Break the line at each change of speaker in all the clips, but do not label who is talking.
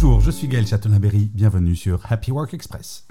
Bonjour, je suis Gaël Chatonaberry, bienvenue sur Happy Work Express.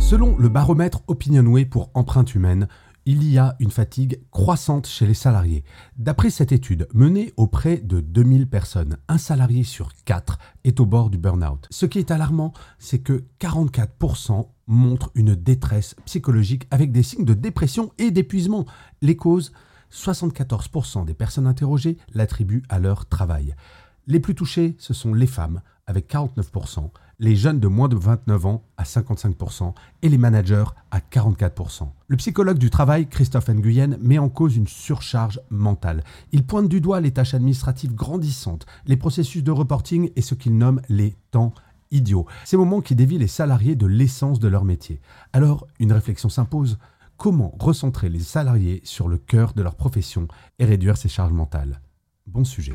Selon le baromètre Opinionway pour empreinte humaine, il y a une fatigue croissante chez les salariés. D'après cette étude menée auprès de 2000 personnes, un salarié sur 4 est au bord du burn-out. Ce qui est alarmant, c'est que 44% montrent une détresse psychologique avec des signes de dépression et d'épuisement. Les causes 74% des personnes interrogées l'attribuent à leur travail. Les plus touchés, ce sont les femmes, avec 49%, les jeunes de moins de 29 ans à 55% et les managers à 44%. Le psychologue du travail, Christophe Nguyen, met en cause une surcharge mentale. Il pointe du doigt les tâches administratives grandissantes, les processus de reporting et ce qu'il nomme les temps idiots. Ces moments qui dévient les salariés de l'essence de leur métier. Alors, une réflexion s'impose. Comment recentrer les salariés sur le cœur de leur profession et réduire ces charges mentales? Bon sujet.